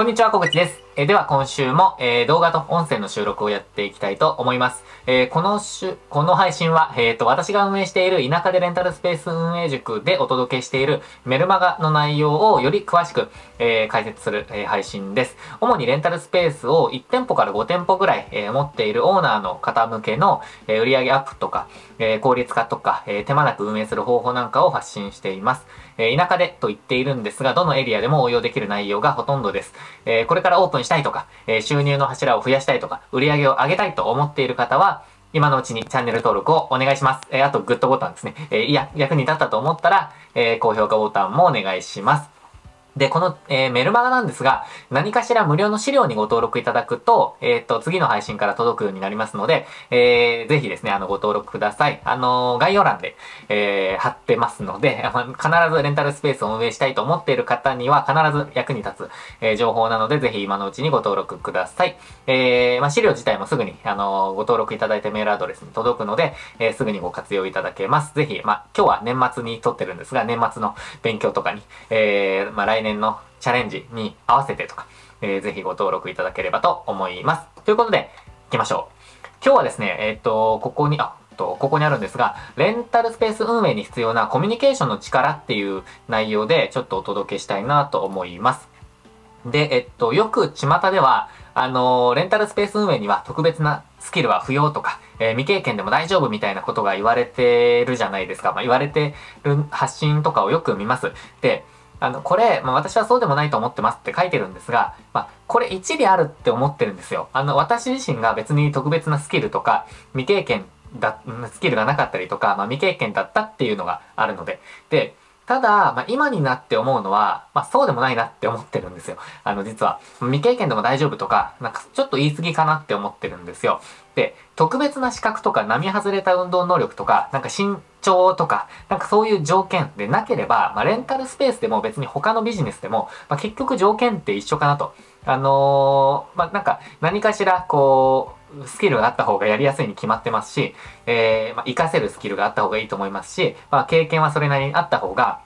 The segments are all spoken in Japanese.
こんにちは、小口です。え、では今週も、えー、動画と音声の収録をやっていきたいと思います。えー、この週、この配信は、えっ、と、私が運営している田舎でレンタルスペース運営塾でお届けしているメルマガの内容をより詳しく、え解説する、え配信です。主にレンタルスペースを1店舗から5店舗ぐらい、え持っているオーナーの方向けの、え売上アップとか、え効率化とか、え手間なく運営する方法なんかを発信しています。え田舎でと言っているんですが、どのエリアでも応用できる内容がほとんどです。えこれからオープンしたいとか、え収入の柱を増やしたいとか、売り上げを上げたいと思っている方は、今のうちにチャンネル登録をお願いします。えあと、グッドボタンですね。えいや、役に立ったと思ったら、え高評価ボタンもお願いします。で、この、えー、メルマガなんですが、何かしら無料の資料にご登録いただくと、えっ、ー、と、次の配信から届くようになりますので、えー、ぜひですね、あの、ご登録ください。あの概要欄で、え、貼ってますので、必ずレンタルスペースを運営したいと思っている方には必ず役に立つ、え、情報なので、ぜひ今のうちにご登録ください。え、まあ、資料自体もすぐに、あのご登録いただいたメールアドレスに届くので、え、すぐにご活用いただけます。ぜひ、まあ、今日は年末に撮ってるんですが、年末の勉強とかに、え、まあ、来年のチャレンジに合わせてとか、えー、ぜひご登録いただければと思います。ということで、行きましょう。今日はですね、えっ、と、ここに、あ、と、ここにあるんですが、レンタルスペース運営に必要なコミュニケーションの力っていう内容でちょっとお届けしたいなと思います。で、えっと、よく巷では、あの、レンタルスペース運営には特別なスキルは不要とか、えー、未経験でも大丈夫みたいなことが言われてるじゃないですか。まあ、言われてる発信とかをよく見ます。で、あの、これ、まあ、私はそうでもないと思ってますって書いてるんですが、まあ、これ一理あるって思ってるんですよ。あの、私自身が別に特別なスキルとか、未経験だ、スキルがなかったりとか、まあ、未経験だったっていうのがあるので。で、ただ、まあ、今になって思うのは、まあ、そうでもないなって思ってるんですよ。あの、実は。未経験でも大丈夫とか、なんかちょっと言い過ぎかなって思ってるんですよ。で、特別な資格とか、並外れた運動能力とか、なんか身長とか、なんかそういう条件でなければ、まあ、レンタルスペースでも別に他のビジネスでも、まあ、結局条件って一緒かなと。あのー、まあ、なんか何かしら、こう、スキルがあった方がやりやすいに決まってますし、えー、まあ、活かせるスキルがあった方がいいと思いますし、まあ、経験はそれなりにあった方が、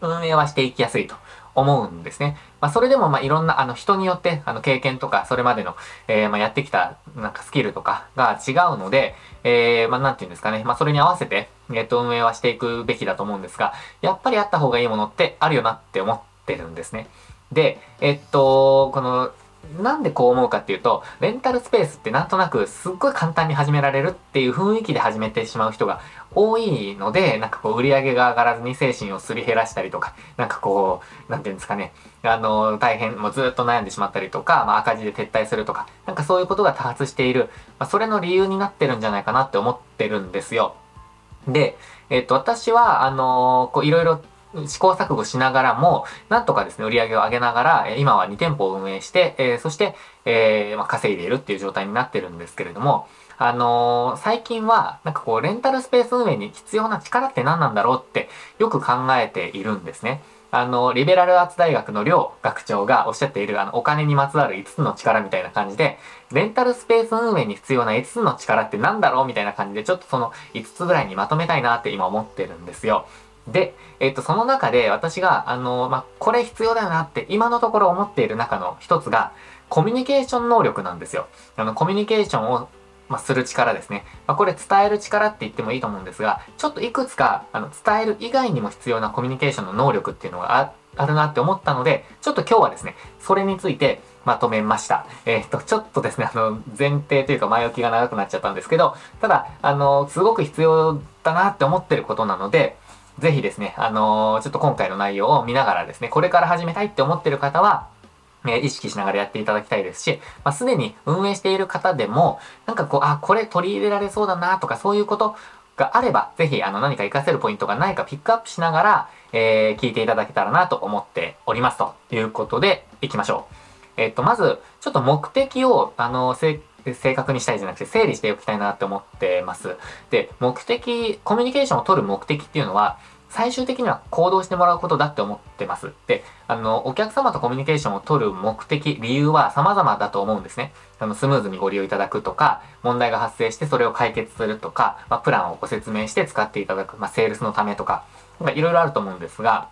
運営はしていきやすいと思うんですね。まあ、それでも、ま、いろんな、あの、人によって、あの、経験とか、それまでの、えー、まあ、やってきた、なんか、スキルとかが違うので、えー、まあ、なんていうんですかね。まあ、それに合わせて、えっ、と、運営はしていくべきだと思うんですが、やっぱりあった方がいいものってあるよなって思ってるんですね。で、えっと、この、なんでこう思うかっていうと、レンタルスペースってなんとなくすっごい簡単に始められるっていう雰囲気で始めてしまう人が多いので、なんかこう売り上げが上がらずに精神をすり減らしたりとか、なんかこう、なんていうんですかね、あの、大変、もうずっと悩んでしまったりとか、まあ赤字で撤退するとか、なんかそういうことが多発している、まあそれの理由になってるんじゃないかなって思ってるんですよ。で、えっと、私は、あのこういろいろ試行錯誤しながらも、なんとかですね、売り上げを上げながら、え今は2店舗を運営して、え、そして、え、まあ、稼いでいるっていう状態になってるんですけれども、あのー、最近は、なんかこう、レンタルスペース運営に必要な力って何なんだろうってよく考えているんですね。あの、リベラルアーツ大学の両学長がおっしゃっている、あの、お金にまつわる5つの力みたいな感じで、レンタルスペース運営に必要な5つの力って何だろうみたいな感じで、ちょっとその5つぐらいにまとめたいなって今思ってるんですよ。で、えっと、その中で私が、あの、まあ、これ必要だなって今のところ思っている中の一つが、コミュニケーション能力なんですよ。あの、コミュニケーションを、まあ、する力ですね。まあ、これ伝える力って言ってもいいと思うんですが、ちょっといくつか、あの、伝える以外にも必要なコミュニケーションの能力っていうのがああるなって思ったので、ちょっと今日はですね、それについてまとめました。えっ、と、ちょっとですね、あの、前提というか前置きが長くなっちゃったんですけど、ただ、あの、すごく必要だなって思ってることなので、ぜひですね、あのー、ちょっと今回の内容を見ながらですね、これから始めたいって思ってる方は、え意識しながらやっていただきたいですし、まあ、すでに運営している方でも、なんかこう、あ、これ取り入れられそうだなとか、そういうことがあれば、ぜひ、あの、何か活かせるポイントがないかピックアップしながら、えー、聞いていただけたらなと思っております。ということで、行きましょう。えっと、まず、ちょっと目的を、あの、正確にしたいじゃなくて、整理しておきたいなって思ってます。で、目的、コミュニケーションを取る目的っていうのは、最終的には行動してもらうことだって思ってます。で、あの、お客様とコミュニケーションを取る目的、理由は様々だと思うんですね。あの、スムーズにご利用いただくとか、問題が発生してそれを解決するとか、まあ、プランをご説明して使っていただく、まあ、セールスのためとか、いろいろあると思うんですが、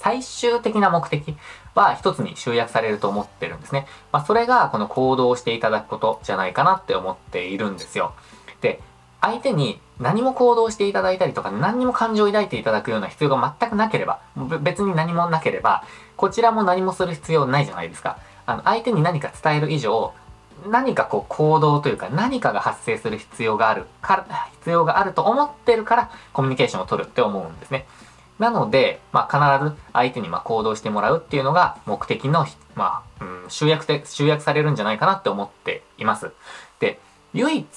最終的な目的は一つに集約されると思ってるんですね。まあ、それがこの行動をしていただくことじゃないかなって思っているんですよ。で、相手に何も行動していただいたりとか何にも感情を抱いていただくような必要が全くなければ、別に何もなければ、こちらも何もする必要ないじゃないですか。あの、相手に何か伝える以上、何かこう行動というか何かが発生する必要があるから、必要があると思ってるからコミュニケーションを取るって思うんですね。なので、まあ、必ず相手にま行動してもらうっていうのが目的の、まあ、うん、集約で、集約されるんじゃないかなって思っています。で、唯一、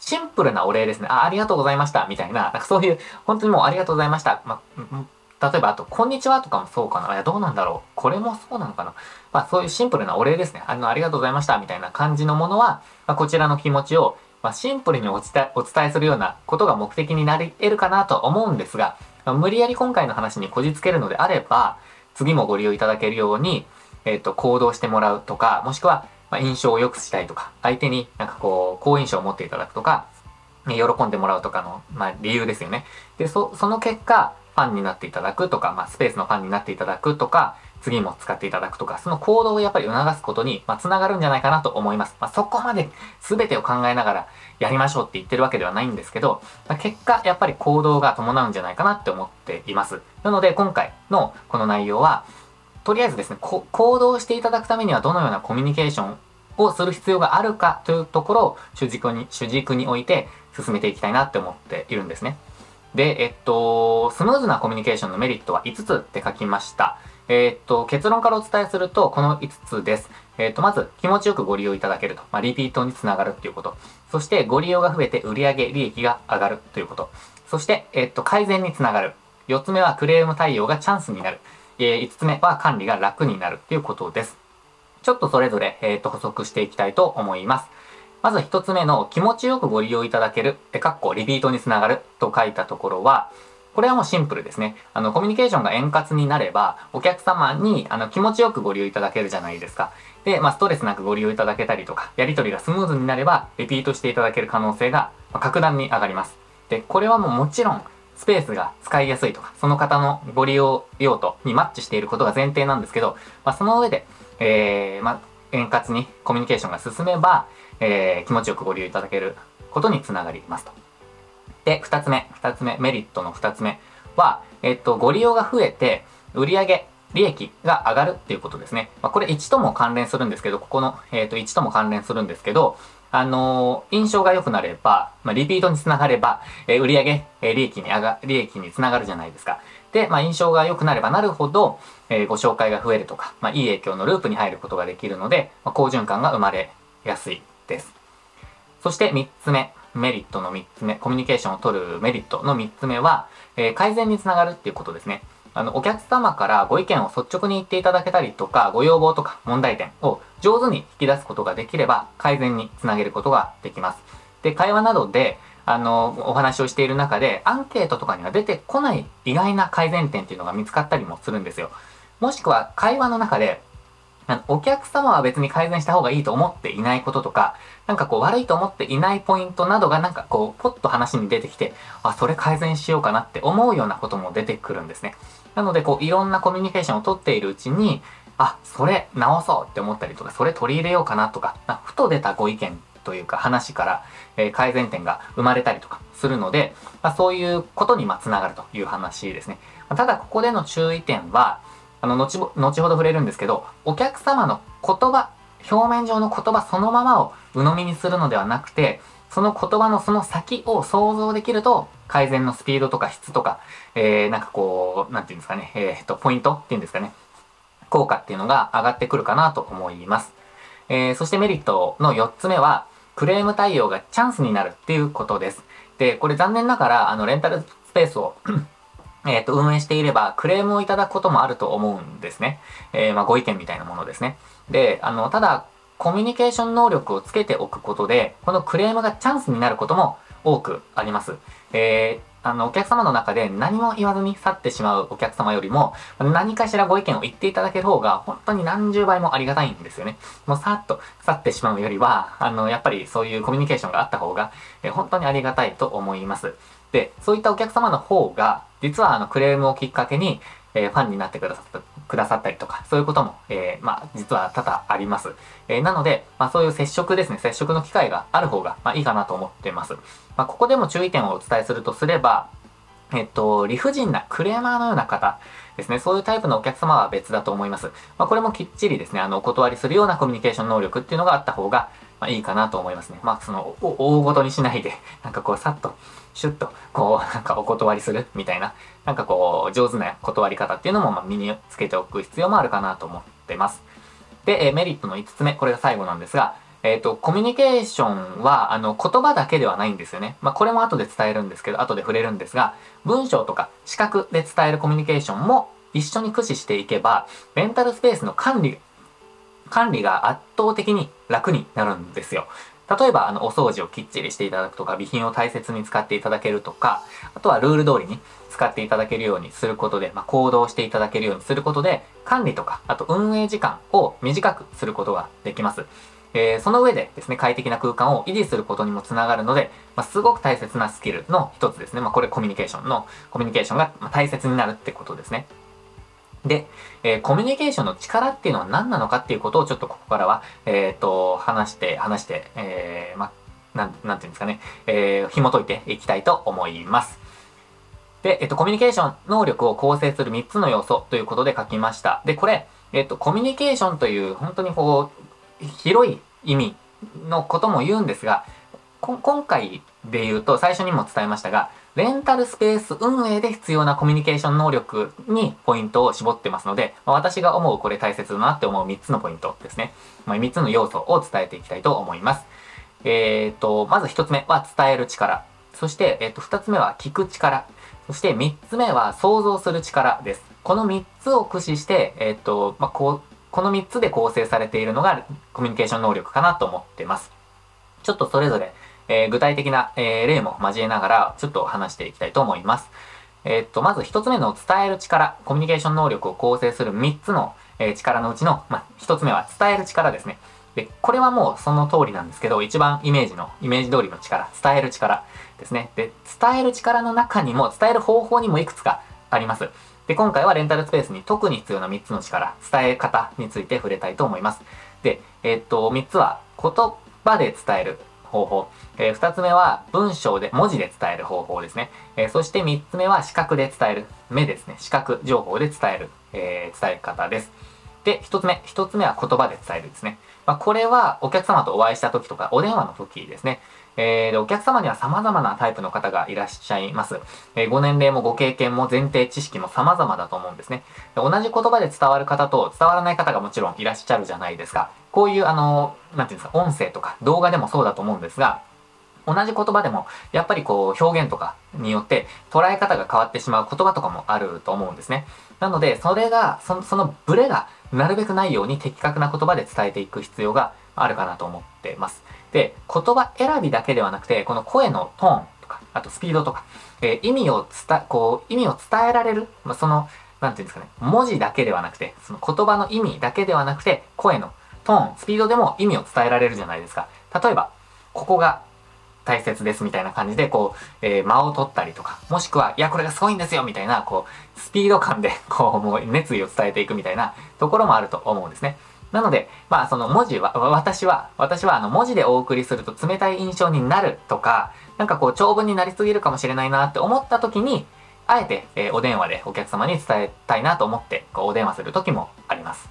シンプルなお礼ですね。あ、ありがとうございました。みたいな、なんかそういう、本当にもうありがとうございました。まあ、例えば、あと、こんにちはとかもそうかな。いや、どうなんだろう。これもそうなのかな。まあ、そういうシンプルなお礼ですね。あの、ありがとうございました。みたいな感じのものは、ま、こちらの気持ちを、まあ、シンプルにお伝え、お伝えするようなことが目的になり得るかなと思うんですが、まあ、無理やり今回の話にこじつけるのであれば、次もご利用いただけるように、えっ、ー、と、行動してもらうとか、もしくは、まあ、印象を良くしたいとか、相手になんかこう、好印象を持っていただくとか、喜んでもらうとかの、まあ、理由ですよね。で、そ、その結果、ファンになっていただくとか、まあ、スペースのファンになっていただくとか、次も使っていただくとか、その行動をやっぱり促すことに、まあ、つながるんじゃないかなと思います。まあ、そこまで全てを考えながらやりましょうって言ってるわけではないんですけど、まあ、結果、やっぱり行動が伴うんじゃないかなって思っています。なので、今回のこの内容は、とりあえずですね、行動していただくためにはどのようなコミュニケーションをする必要があるかというところを主軸に、主軸に置いて進めていきたいなって思っているんですね。で、えっと、スムーズなコミュニケーションのメリットは5つって書きました。えっと、結論からお伝えすると、この5つです。えっと、まず、気持ちよくご利用いただけると。まあ、リピートにつながるっていうこと。そして、ご利用が増えて売上利益が上がるということ。そして、えっと、改善につながる。4つ目は、クレーム対応がチャンスになる。え、5つ目は、管理が楽になるっていうことです。ちょっとそれぞれ、えっと、補足していきたいと思います。まず一つ目の気持ちよくご利用いただける、え、かっこリピートにつながると書いたところは、これはもうシンプルですね。あの、コミュニケーションが円滑になれば、お客様に、あの、気持ちよくご利用いただけるじゃないですか。で、まあ、ストレスなくご利用いただけたりとか、やり取りがスムーズになれば、リピートしていただける可能性が、ま格段に上がります。で、これはもうもちろん、スペースが使いやすいとか、その方のご利用用途にマッチしていることが前提なんですけど、まあ、その上で、えー、まあ、円滑にコミュニケーションが進めば、えー、気持ちよくご利用いただけることにつながりますと。で、二つ目、二つ目、メリットの二つ目は、えっと、ご利用が増えて、売上利益が上がるっていうことですね。まあ、これ1とも関連するんですけど、ここの、えっと、1とも関連するんですけど、あのー、印象が良くなれば、まあ、リピートにつながれば、えー、売上、えー、利益に上が、利益につながるじゃないですか。で、まあ、印象が良くなればなるほど、えー、ご紹介が増えるとか、まあ、いい影響のループに入ることができるので、まあ、好循環が生まれやすいです。そして3つ目、メリットの3つ目、コミュニケーションを取るメリットの3つ目は、えー、改善につながるっていうことですね。あの、お客様からご意見を率直に言っていただけたりとか、ご要望とか問題点を上手に引き出すことができれば、改善につなげることができます。で、会話などで、あの、お話をしている中で、アンケートとかには出てこない意外な改善点っていうのが見つかったりもするんですよ。もしくは、会話の中で、お客様は別に改善した方がいいと思っていないこととか、なんかこう悪いと思っていないポイントなどがなんかこう、ポッと話に出てきて、あ、それ改善しようかなって思うようなことも出てくるんですね。なのでこう、いろんなコミュニケーションをとっているうちに、あ、それ直そうって思ったりとか、それ取り入れようかなとか、ふと出たご意見というか話から、え、改善点が生まれたりとかするので、まあ、そういうことにまつながるという話ですね。ただここでの注意点は、あの、後、後ほど触れるんですけど、お客様の言葉、表面上の言葉そのままを鵜呑みにするのではなくて、その言葉のその先を想像できると、改善のスピードとか質とか、えー、なんかこう、なんていうんですかね、えー、っと、ポイントっていうんですかね、効果っていうのが上がってくるかなと思います。えー、そしてメリットの4つ目は、クレーム対応がチャンスになるっていうことです。で、これ残念ながら、あの、レンタルスペースをえっ、と、運営していれば、クレームをいただくこともあると思うんですね。えー、まあ、ご意見みたいなものですね。で、あの、ただ、コミュニケーション能力をつけておくことで、このクレームがチャンスになることも多くあります。えー、あの、お客様の中で何も言わずに去ってしまうお客様よりも、何かしらご意見を言っていただける方が、本当に何十倍もありがたいんですよね。もうさっと去ってしまうよりは、あの、やっぱりそういうコミュニケーションがあった方が、え、本当にありがたいと思います。で、そういったお客様の方が、実はあのクレームをきっかけに、えー、ファンになってくださったくださったりとか、そういうことも、えー、まあ、実は多々あります。えー、なので、まあ、そういう接触ですね、接触の機会がある方が、まあ、いいかなと思っています。まあ、ここでも注意点をお伝えするとすれば、えっと、理不尽なクレーマーのような方ですね、そういうタイプのお客様は別だと思います。まあ、これもきっちりですね、あの、お断りするようなコミュニケーション能力っていうのがあった方が、まあ、いいかなと思いますね。まあ、その、大ごとにしないで、なんかこう、さっと、シュッと、こう、なんかお断りするみたいな、なんかこう、上手な断り方っていうのも、ま身につけておく必要もあるかなと思ってます。で、えメリットの5つ目、これが最後なんですが、えっ、ー、と、コミュニケーションは、あの、言葉だけではないんですよね。まあ、これも後で伝えるんですけど、後で触れるんですが、文章とか視覚で伝えるコミュニケーションも一緒に駆使していけば、レンタルスペースの管理、管理が圧倒的に楽になるんですよ。例えば、あの、お掃除をきっちりしていただくとか、備品を大切に使っていただけるとか、あとはルール通りに使っていただけるようにすることで、まあ、行動していただけるようにすることで、管理とか、あと運営時間を短くすることができます。えー、その上でですね、快適な空間を維持することにもつながるので、まあ、すごく大切なスキルの一つですね。まあ、これコミュニケーションの、コミュニケーションが大切になるってことですね。で、えー、コミュニケーションの力っていうのは何なのかっていうことをちょっとここからは、えっ、ー、と、話して、話して、えー、ま、なん、なんていうんですかね、えー、紐解いていきたいと思います。で、えっと、コミュニケーション能力を構成する3つの要素ということで書きました。で、これ、えっと、コミュニケーションという本当にこう、広い意味のことも言うんですが、今回で言うと最初にも伝えましたが、レンタルスペース運営で必要なコミュニケーション能力にポイントを絞ってますので、まあ、私が思うこれ大切だなって思う3つのポイントですね。まあ、3つの要素を伝えていきたいと思います。えっ、ー、と、まず1つ目は伝える力。そして、えっ、ー、と、2つ目は聞く力。そして3つ目は想像する力です。この3つを駆使して、えっ、ー、と、まあ、こう、この3つで構成されているのがコミュニケーション能力かなと思ってます。ちょっとそれぞれえー、具体的な、えー、例も交えながら、ちょっと話していきたいと思います。えー、っと、まず一つ目の伝える力、コミュニケーション能力を構成する三つの、え力のうちの、まあ、一つ目は伝える力ですね。で、これはもうその通りなんですけど、一番イメージの、イメージ通りの力、伝える力ですね。で、伝える力の中にも、伝える方法にもいくつかあります。で、今回はレンタルスペースに特に必要な3つの力、伝え方について触れたいと思います。で、えー、っと、3つは言葉で伝える方法。えー、2つ目は文章で、文字で伝える方法ですね。えー、そして3つ目は視覚で伝える。目ですね。視覚情報で伝える、えー、伝え方です。で、1つ目。1つ目は言葉で伝えるですね。まあ、これはお客様とお会いした時とか、お電話の時ですね。えー、でお客様には様々なタイプの方がいらっしゃいます。えー、ご年齢もご経験も前提知識も様々だと思うんですねで。同じ言葉で伝わる方と伝わらない方がもちろんいらっしゃるじゃないですか。こういうあの、なんていうんですか、音声とか動画でもそうだと思うんですが、同じ言葉でも、やっぱりこう、表現とかによって捉え方が変わってしまう言葉とかもあると思うんですね。なので、それが、その、そのブレがなるべくないように的確な言葉で伝えていく必要があるかなと思ってます。で、言葉選びだけではなくて、この声のトーンとか、あとスピードとか、えー、意味を伝、こう、意味を伝えられる、まあ、その、なんていうんですかね、文字だけではなくて、その言葉の意味だけではなくて、声のトーン、スピードでも意味を伝えられるじゃないですか。例えば、ここが大切ですみたいな感じで、こう、えー、間を取ったりとか、もしくは、いや、これがすごいんですよみたいな、こう、スピード感で、こう、もう熱意を伝えていくみたいなところもあると思うんですね。なので、まあ、その文字は、私は、私はあの文字でお送りすると冷たい印象になるとか、なんかこう長文になりすぎるかもしれないなって思った時に、あえて、えー、お電話でお客様に伝えたいなと思って、こうお電話する時もあります。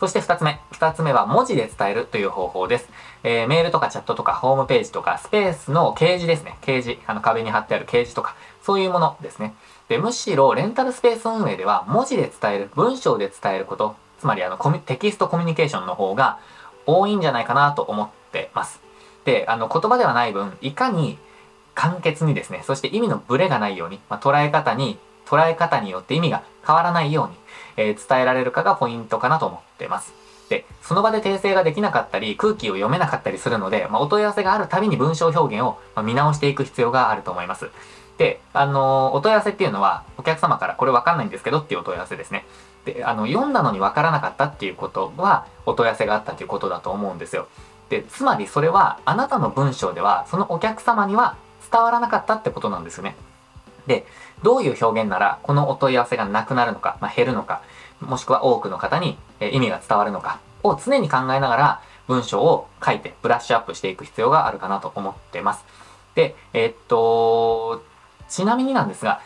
そして二つ目。二つ目は文字で伝えるという方法です。えー、メールとかチャットとかホームページとかスペースの掲示ですね。掲示。あの壁に貼ってある掲示とか、そういうものですね。で、むしろレンタルスペース運営では文字で伝える、文章で伝えること、つまりあのコミテキストコミュニケーションの方が多いんじゃないかなと思ってます。で、あの言葉ではない分、いかに簡潔にですね、そして意味のブレがないように、まあ、捉え方に、捉え方によって意味が変わらないように、えー、伝えられるかがポイントかなと思ってます。で、その場で訂正ができなかったり、空気を読めなかったりするので、まあ、お問い合わせがあるたびに文章表現を見直していく必要があると思います。で、あのー、お問い合わせっていうのは、お客様からこれわかんないんですけどっていうお問い合わせですね。で、あの、読んだのにわからなかったっていうことは、お問い合わせがあったっていうことだと思うんですよ。で、つまりそれは、あなたの文章では、そのお客様には伝わらなかったってことなんですよね。で、どういう表現ならこのお問い合わせがなくなるのか、まあ、減るのか、もしくは多くの方に意味が伝わるのかを常に考えながら文章を書いてブラッシュアップしていく必要があるかなと思ってます。で、えー、っと、ちなみになんですが、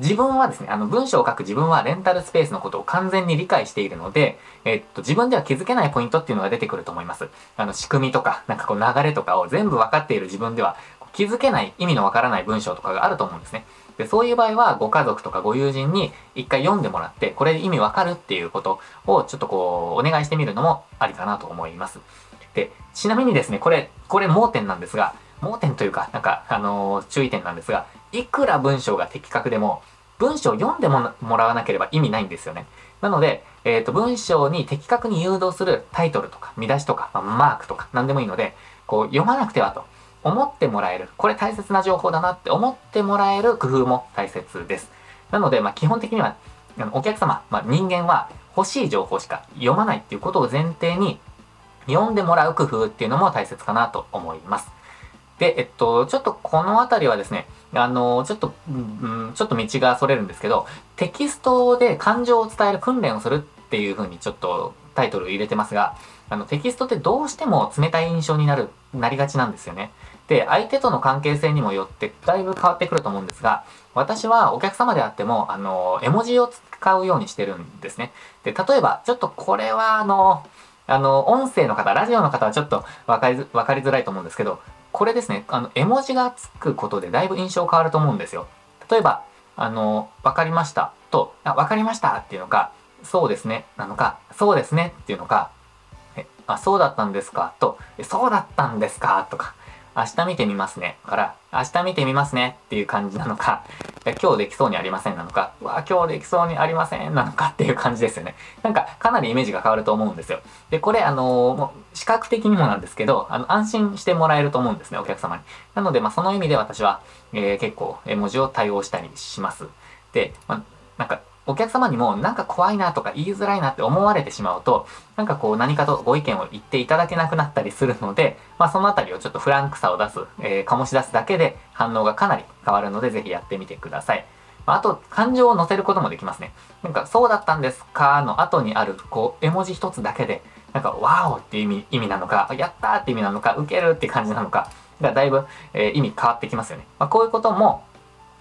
自分はですね、あの文章を書く自分はレンタルスペースのことを完全に理解しているので、えっと、自分では気づけないポイントっていうのが出てくると思います。あの、仕組みとか、なんかこう流れとかを全部分かっている自分では気づけない意味のわからない文章とかがあると思うんですね。で、そういう場合はご家族とかご友人に一回読んでもらって、これで意味わかるっていうことをちょっとこう、お願いしてみるのもありかなと思います。で、ちなみにですね、これ、これ盲点なんですが、盲点というか、なんか、あのー、注意点なんですが、いくら文章が的確でも、文章を読んでもらわなければ意味ないんですよね。なので、えっ、ー、と、文章に的確に誘導するタイトルとか、見出しとか、まあ、マークとか、何でもいいので、こう、読まなくてはと。思ってもらえる。これ大切な情報だなって思ってもらえる工夫も大切です。なので、まあ、基本的には、お客様、まあ、人間は欲しい情報しか読まないっていうことを前提に読んでもらう工夫っていうのも大切かなと思います。で、えっと、ちょっとこのあたりはですね、あの、ちょっと、うん、ちょっと道がそれるんですけど、テキストで感情を伝える訓練をするっていうふうにちょっとタイトル入れてますが、あの、テキストってどうしても冷たい印象になる、なりがちなんですよね。で、相手との関係性にもよってだいぶ変わってくると思うんですが、私はお客様であっても、あの、絵文字を使うようにしてるんですね。で、例えば、ちょっとこれはあの、あの、音声の方、ラジオの方はちょっと分かり分かりづらいと思うんですけど、これですね、あの、絵文字がつくことでだいぶ印象変わると思うんですよ。例えば、あの、分かりましたと、あ、分かりましたっていうのか、そうですね、なのか、そうですねっていうのか、あ、そうだったんですかと、そうだったんですかとか、明日見てみますね。から、明日見てみますねっていう感じなのか、今日できそうにありませんなのか、うわ、今日できそうにありませんなのかっていう感じですよね。なんか、かなりイメージが変わると思うんですよ。で、これ、あのー、もう、視覚的にもなんですけど、あの、安心してもらえると思うんですね、お客様に。なので、まあ、その意味で私は、えー、結構、絵文字を対応したりします。で、まあ、なんか、お客様にもなんか怖いなとか言いづらいなって思われてしまうと、なんかこう何かとご意見を言っていただけなくなったりするので、まあそのあたりをちょっとフランクさを出す、えー、醸し出すだけで反応がかなり変わるのでぜひやってみてください。まあ、あと、感情を乗せることもできますね。なんか、そうだったんですかの後にある、こう、絵文字一つだけで、なんか、ワーオっていう意味意味なのか、やったーって意味なのか、受けるって感じなのか、がだいぶ、えー、意味変わってきますよね。まあ、こういうことも、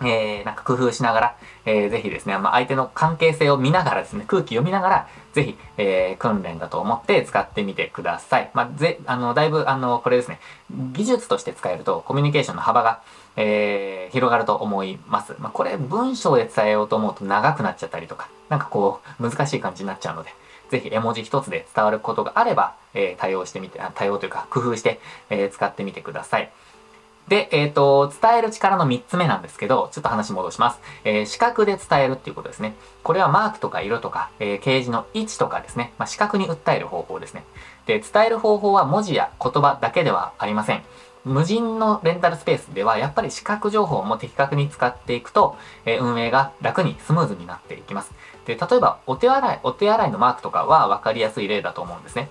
えー、なんか工夫しながら、えー、ぜひですね、まあ、相手の関係性を見ながらですね、空気読みながら、ぜひ、えー、訓練だと思って使ってみてください。まあ、ぜ、あの、だいぶ、あの、これですね、技術として使えると、コミュニケーションの幅が、えー、広がると思います。まあ、これ、文章で伝えようと思うと長くなっちゃったりとか、なんかこう、難しい感じになっちゃうので、ぜひ絵文字一つで伝わることがあれば、えー、対応してみて、対応というか工夫して、えー、使ってみてください。で、えっ、ー、と、伝える力の3つ目なんですけど、ちょっと話戻します。えー、視覚で伝えるっていうことですね。これはマークとか色とか、えー、掲示の位置とかですね。まあ、視覚に訴える方法ですね。で、伝える方法は文字や言葉だけではありません。無人のレンタルスペースでは、やっぱり視覚情報も的確に使っていくと、えー、運営が楽にスムーズになっていきます。で、例えば、お手洗い、お手洗いのマークとかは分かりやすい例だと思うんですね。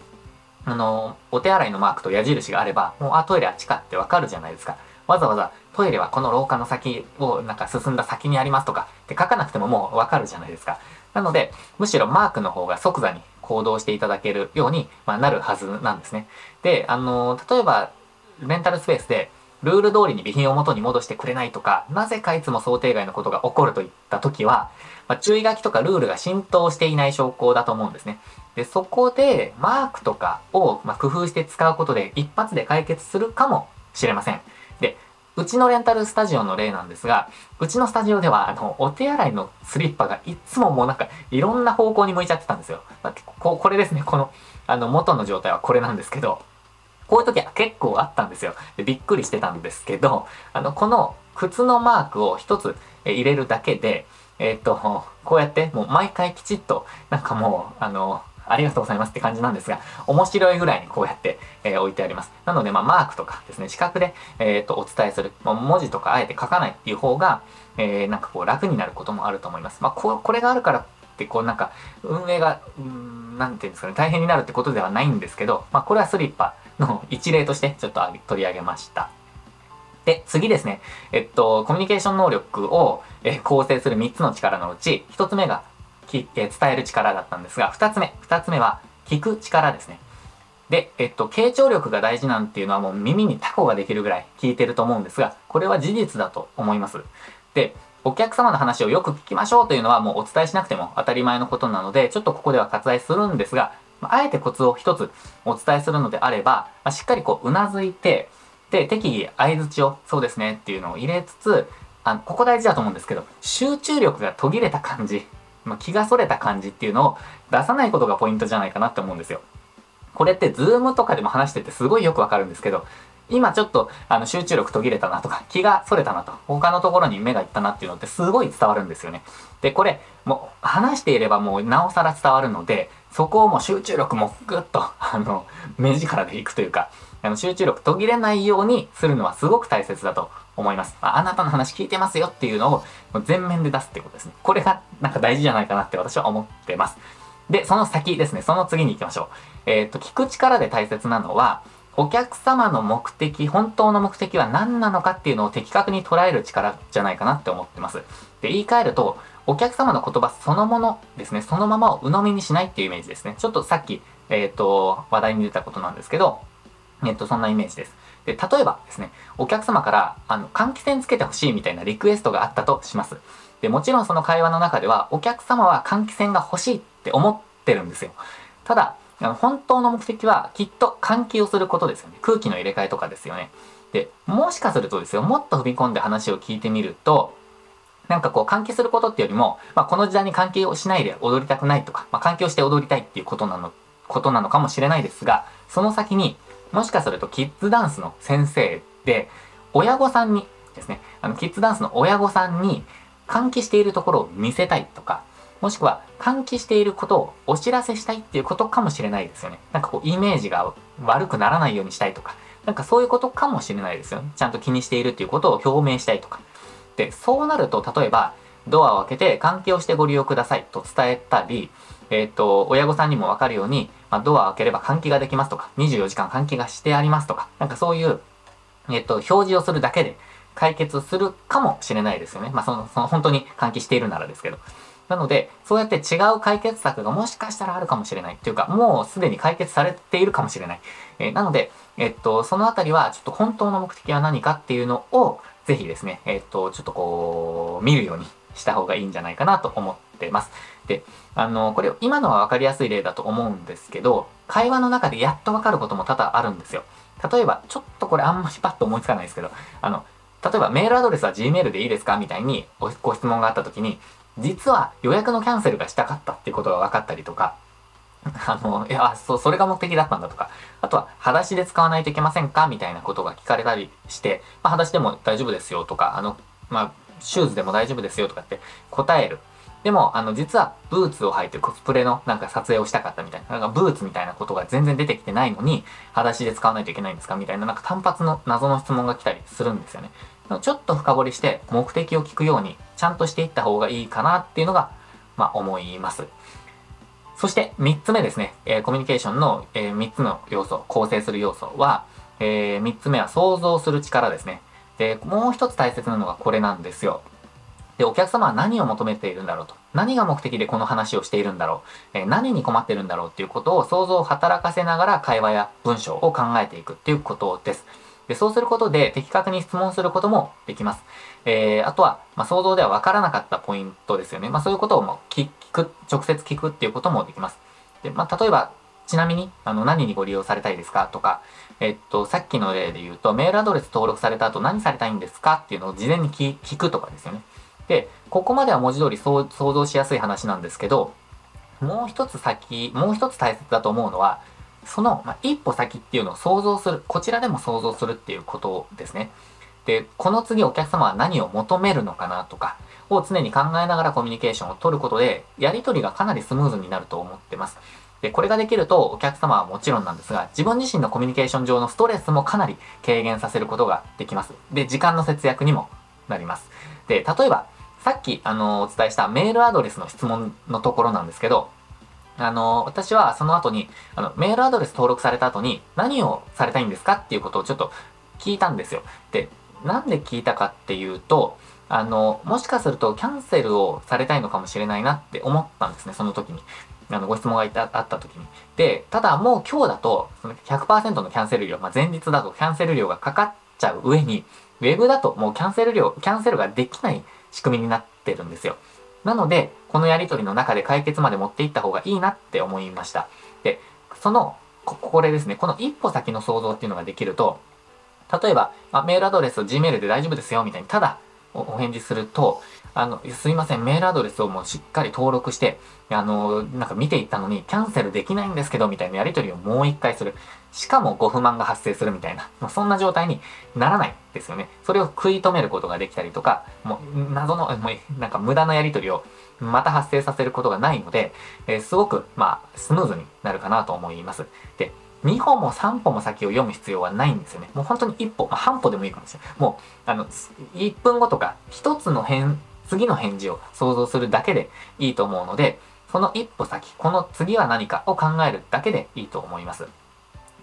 あの、お手洗いのマークと矢印があれば、もう、あ、トイレあっちかってわかるじゃないですか。わざわざトイレはこの廊下の先をなんか進んだ先にありますとかって書かなくてももうわかるじゃないですか。なので、むしろマークの方が即座に行動していただけるように、ま、なるはずなんですね。で、あの、例えば、レンタルスペースで、ルール通りに備品を元に戻してくれないとか、なぜかいつも想定外のことが起こるといった時は、まあ、注意書きとかルールが浸透していない証拠だと思うんですね。で、そこで、マークとかを、ま工夫して使うことで、一発で解決するかもしれません。でうちのレンタルスタジオの例なんですが、うちのスタジオでは、あの、お手洗いのスリッパがいつももうなんか、いろんな方向に向いちゃってたんですよ。まあ、ここれですね、この、あの、元の状態はこれなんですけど、こういう時は結構あったんですよ。でびっくりしてたんですけど、あの、この靴のマークを一つ入れるだけで、えっ、と、こうやってもう毎回きちっと、なんかもう、あの、ありがとうございますって感じなんですが、面白いぐらいにこうやって、えー、置いてあります。なので、まあ、マークとかですね、四角で、えっ、ー、と、お伝えする。まあ、文字とかあえて書かないっていう方が、えー、なんかこう楽になることもあると思います。まあ、ここれがあるからって、こうなんか、運営が、うん、なんていうんですかね、大変になるってことではないんですけど、まあ、これはスリッパの一例としてちょっと取り上げました。で、次ですね。えっと、コミュニケーション能力を、え構成する3つの力のうち、1つ目がき、え伝える力だったんですが、2つ目、2つ目は聞く力ですね。で、えっと、傾聴力が大事なんていうのはもう耳にタコができるぐらい聞いてると思うんですが、これは事実だと思います。で、お客様の話をよく聞きましょうというのはもうお伝えしなくても当たり前のことなので、ちょっとここでは割愛するんですが、あえてコツを一つお伝えするのであればま、しっかりこう、うなずいて、で、適宜相づちを、そうですねっていうのを入れつつ、あの、ここ大事だと思うんですけど、集中力が途切れた感じ、ま、気がそれた感じっていうのを出さないことがポイントじゃないかなって思うんですよ。これってズームとかでも話しててすごいよくわかるんですけど、今ちょっとあの集中力途切れたなとか、気がそれたなと、他のところに目がいったなっていうのってすごい伝わるんですよね。で、これ、もう話していればもうなおさら伝わるので、そこをもう集中力もぐっと、あの、目力でいくというか、あの集中力途切れないようにするのはすごく大切だと思います。まあ、あなたの話聞いてますよっていうのを全面で出すってことですね。これがなんか大事じゃないかなって私は思ってます。で、その先ですね、その次に行きましょう。えっ、と、聞く力で大切なのは、お客様の目的、本当の目的は何なのかっていうのを的確に捉える力じゃないかなって思ってます。で、言い換えると、お客様の言葉そのものですね、そのままを鵜呑みにしないっていうイメージですね。ちょっとさっき、えっ、ー、と、話題に出たことなんですけど、えっ、と、そんなイメージです。で、例えばですね、お客様から、あの、換気扇つけてほしいみたいなリクエストがあったとします。で、もちろんその会話の中では、お客様は換気扇が欲しいって思ってるんですよ。ただ、あの本当の目的はきっと換気をすることですよね。空気の入れ替えとかですよね。で、もしかするとですよ、もっと踏み込んで話を聞いてみると、なんかこう換気することっていうよりも、まあ、この時代に換気をしないで踊りたくないとか、まあ、換気をして踊りたいっていうことなの、ことなのかもしれないですが、その先に、もしかするとキッズダンスの先生で、親御さんにですね、あの、キッズダンスの親御さんに換気しているところを見せたいとか、もしくは換気していることをお知らせしたいっていうことかもしれないですよね。なんかこう、イメージが悪くならないようにしたいとか、なんかそういうことかもしれないですよね。ちゃんと気にしているっていうことを表明したいとか。で、そうなると、例えば、ドアを開けて換気をしてご利用くださいと伝えたり、えっ、ー、と、親御さんにもわかるように、まあ、ドア開ければ換気ができますとか、24時間換気がしてありますとか、なんかそういう、えっ、と、表示をするだけで解決するかもしれないですよね。まあ、その、その本当に換気しているならですけど。なので、そうやって違う解決策がもしかしたらあるかもしれないっていうか、もうすでに解決されているかもしれない。えー、なので、えっと、そのあたりは、ちょっと本当の目的は何かっていうのを、ぜひですね、えっ、と、ちょっとこう、見るようにした方がいいんじゃないかなと思ってます。で、あの、これ、今のは分かりやすい例だと思うんですけど、会話の中でやっと分かることも多々あるんですよ。例えば、ちょっとこれあんまりパッと思いつかないですけど、あの、例えばメールアドレスは Gmail でいいですかみたいにご質問があった時に、実は予約のキャンセルがしたかったっていうことが分かったりとか、あの、いや、そ、それが目的だったんだとか、あとは、裸足で使わないといけませんかみたいなことが聞かれたりして、まあ、裸足でも大丈夫ですよとか、あの、まあ、シューズでも大丈夫ですよとかって答える。でも、あの、実は、ブーツを履いてコスプレのなんか撮影をしたかったみたいな、なんかブーツみたいなことが全然出てきてないのに、裸足で使わないといけないんですかみたいな、なんか単発の謎の質問が来たりするんですよね。ちょっと深掘りして、目的を聞くように、ちゃんとしていった方がいいかなっていうのが、まあ、思います。そして3つ目ですね、えー、コミュニケーションの、えー、3つの要素、構成する要素は、えー、3つ目は想像する力ですね。で、もう一つ大切なのがこれなんですよ。で、お客様は何を求めているんだろうと。何が目的でこの話をしているんだろう。えー、何に困ってるんだろうっていうことを想像を働かせながら会話や文章を考えていくっていうことです。で、そうすることで的確に質問することもできます。えー、あとは、まあ、想像では分からなかったポイントですよね。まあ、そういうことをも聞く、直接聞くっていうこともできます。で、まあ、例えば、ちなみに、あの、何にご利用されたいですかとか、えっと、さっきの例で言うと、メールアドレス登録された後何されたいんですかっていうのを事前に聞くとかですよね。で、ここまでは文字通り想像しやすい話なんですけど、もう一つ先、もう一つ大切だと思うのは、その、まあ、一歩先っていうのを想像する。こちらでも想像するっていうことですね。で、この次お客様は何を求めるのかなとかを常に考えながらコミュニケーションを取ることで、やり取りがかなりスムーズになると思ってます。で、これができるとお客様はもちろんなんですが、自分自身のコミュニケーション上のストレスもかなり軽減させることができます。で、時間の節約にもなります。で、例えば、さっき、あの、お伝えしたメールアドレスの質問のところなんですけど、あの、私はその後に、あの、メールアドレス登録された後に何をされたいんですかっていうことをちょっと聞いたんですよ。で、なんで聞いたかっていうと、あの、もしかするとキャンセルをされたいのかもしれないなって思ったんですね、その時に。あの、ご質問がいたあった時に。で、ただもう今日だと、その100%のキャンセル料、まあ、前日だとキャンセル料がかかっちゃう上に、ウェブだともうキャンセル料、キャンセルができない仕組みになってるんですよ。なので、このやりとりの中で解決まで持っていった方がいいなって思いました。で、その、ここれですね、この一歩先の想像っていうのができると、例えば、まあ、メールアドレスを、Gmail で大丈夫ですよ、みたいに、ただお返事すると、あの、すいません、メールアドレスをもうしっかり登録して、あの、なんか見ていったのに、キャンセルできないんですけど、みたいなやり取りをもう一回する。しかもご不満が発生するみたいな、まあ、そんな状態にならないですよね。それを食い止めることができたりとか、もう、謎の、もう、なんか無駄なやり取りをまた発生させることがないので、えー、すごく、まあ、スムーズになるかなと思います。で、2歩も3歩も先を読む必要はないんですよね。もう本当に1歩、まあ、半歩でもいいかもしれない。もう、あの、1分後とか、1つの返、次の返事を想像するだけでいいと思うので、その一歩先、この次は何かを考えるだけでいいと思います。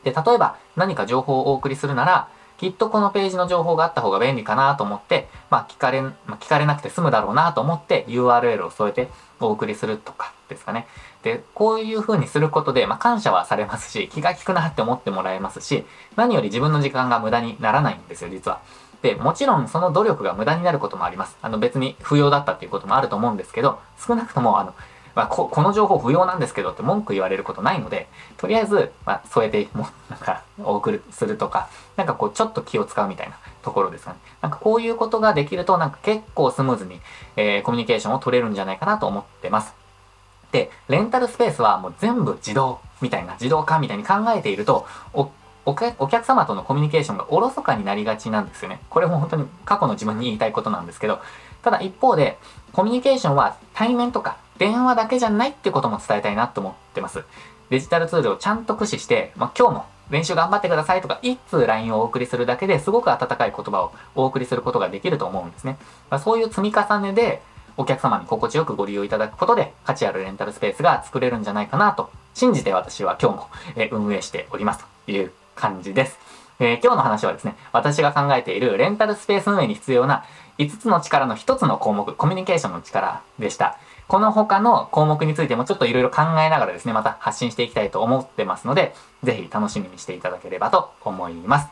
で、例えば何か情報をお送りするなら、きっとこのページの情報があった方が便利かなと思って、まあ聞かれ、まあ、聞かれなくて済むだろうなと思って URL を添えてお送りするとかですかね。で、こういう風にすることで、まあ感謝はされますし、気が利くなって思ってもらえますし、何より自分の時間が無駄にならないんですよ、実は。で、もちろんその努力が無駄になることもあります。あの別に不要だったっていうこともあると思うんですけど、少なくともあの、まあ、ここの情報不要なんですけどって文句言われることないので、とりあえず、まあ、添えて、も うなんか、お送りするとか、なんかこう、ちょっと気を使うみたいなところですかね。なんかこういうことができると、なんか結構スムーズに、えー、コミュニケーションを取れるんじゃないかなと思ってます。で、レンタルスペースはもう全部自動みたいな、自動化みたいに考えていると、お客様とのコミュニケーションがおろそかになりがちなんですよね。これも本当に過去の自分に言いたいことなんですけど、ただ一方で、コミュニケーションは対面とか電話だけじゃないってことも伝えたいなと思ってます。デジタルツールをちゃんと駆使して、まあ、今日も練習頑張ってくださいとか、一通 LINE をお送りするだけですごく温かい言葉をお送りすることができると思うんですね。まあ、そういう積み重ねで、お客様に心地よくご利用いただくことで、価値あるレンタルスペースが作れるんじゃないかなと、信じて私は今日も、運営しておりますという感じです。えー、今日の話はですね、私が考えているレンタルスペース運営に必要な5つの力の1つの項目、コミュニケーションの力でした。この他の項目についてもちょっといろいろ考えながらですね、また発信していきたいと思ってますので、ぜひ楽しみにしていただければと思います。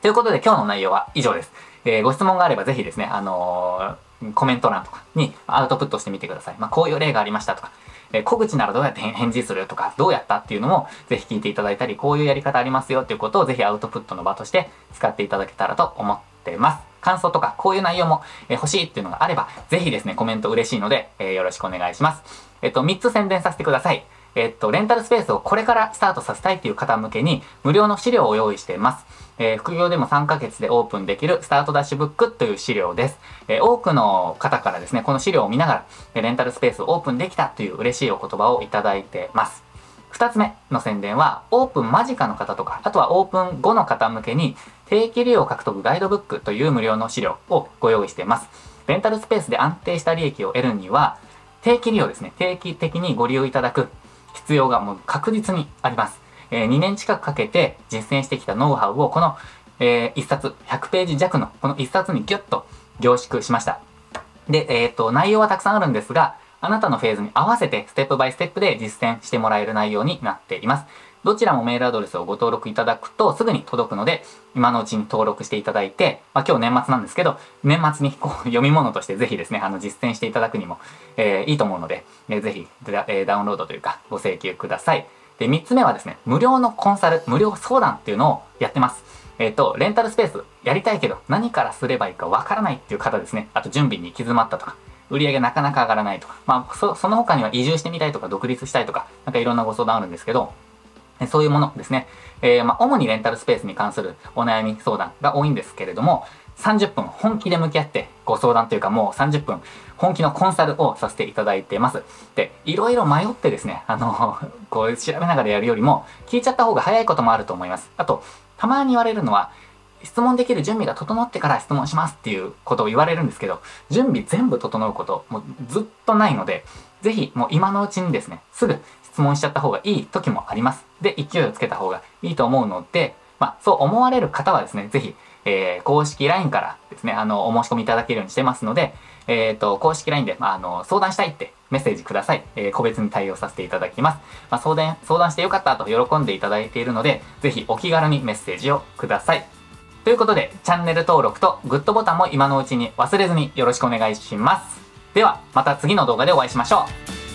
ということで今日の内容は以上です。えー、ご質問があればぜひですね、あのー、コメント欄とかにアウトプットしてみてください。まあ、こういう例がありましたとか、えー、小口ならどうやって返事するとか、どうやったっていうのもぜひ聞いていただいたり、こういうやり方ありますよっていうことをぜひアウトプットの場として使っていただけたらと思ってます。感想とか、こういう内容も、え欲しいっていうのがあれば、ぜひですね、コメント嬉しいので、えー、よろしくお願いします。えっと、3つ宣伝させてください。えっと、レンタルスペースをこれからスタートさせたいっていう方向けに、無料の資料を用意しています。えー、副業でも3ヶ月でオープンできるスタートダッシュブックという資料です。えー、多くの方からですね、この資料を見ながら、レンタルスペースをオープンできたという嬉しいお言葉をいただいてます。二つ目の宣伝は、オープン間近の方とか、あとはオープン後の方向けに、定期利用獲得ガイドブックという無料の資料をご用意しています。レンタルスペースで安定した利益を得るには、定期利用ですね。定期的にご利用いただく必要がもう確実にあります。え、2年近くかけて実践してきたノウハウをこの、え、1冊、100ページ弱のこの1冊にギュッと凝縮しました。で、えっ、ー、と、内容はたくさんあるんですが、あなたのフェーズに合わせてステップバイステップで実践してもらえる内容になっています。どちらもメールアドレスをご登録いただくとすぐに届くので、今のうちに登録していただいて、まあ、今日年末なんですけど、年末にこう読み物としてぜひですね、あの実践していただくにも、えー、いいと思うので、えー、ぜひ,、えー、ダウンロードというかご請求ください。で、3つ目はですね、無料のコンサル、無料相談っていうのをやってます。えっ、ー、と、レンタルスペースやりたいけど何からすればいいかわからないっていう方ですね。あと準備に行き詰まったとか、売り上げなかなか上がらないとか、まあ、そその他には移住してみたいとか、独立したいとか、なんかいろんなご相談あるんですけど、そういうものですね。えー、まあ、主にレンタルスペースに関するお悩み相談が多いんですけれども、30分本気で向き合ってご相談というかもう30分本気のコンサルをさせていただいてます。で、いろいろ迷ってですね、あの、こう調べながらやるよりも聞いちゃった方が早いこともあると思います。あと、たまに言われるのは、質問できる準備が整ってから質問しますっていうことを言われるんですけど、準備全部整うこと、もうずっとないので、ぜひもう今のうちにですね、すぐ質問しちゃった方がいい時もあります。で、勢いをつけた方がいいと思うので、まあ、そう思われる方はですね、ぜひ、えー、公式 LINE からですね、あの、お申し込みいただけるようにしてますので、えっ、ー、と、公式 LINE で、まあ、あの、相談したいってメッセージください。えー、個別に対応させていただきます。まあ、相談、相談してよかったと喜んでいただいているので、ぜひお気軽にメッセージをください。ということで、チャンネル登録とグッドボタンも今のうちに忘れずによろしくお願いします。では、また次の動画でお会いしましょう。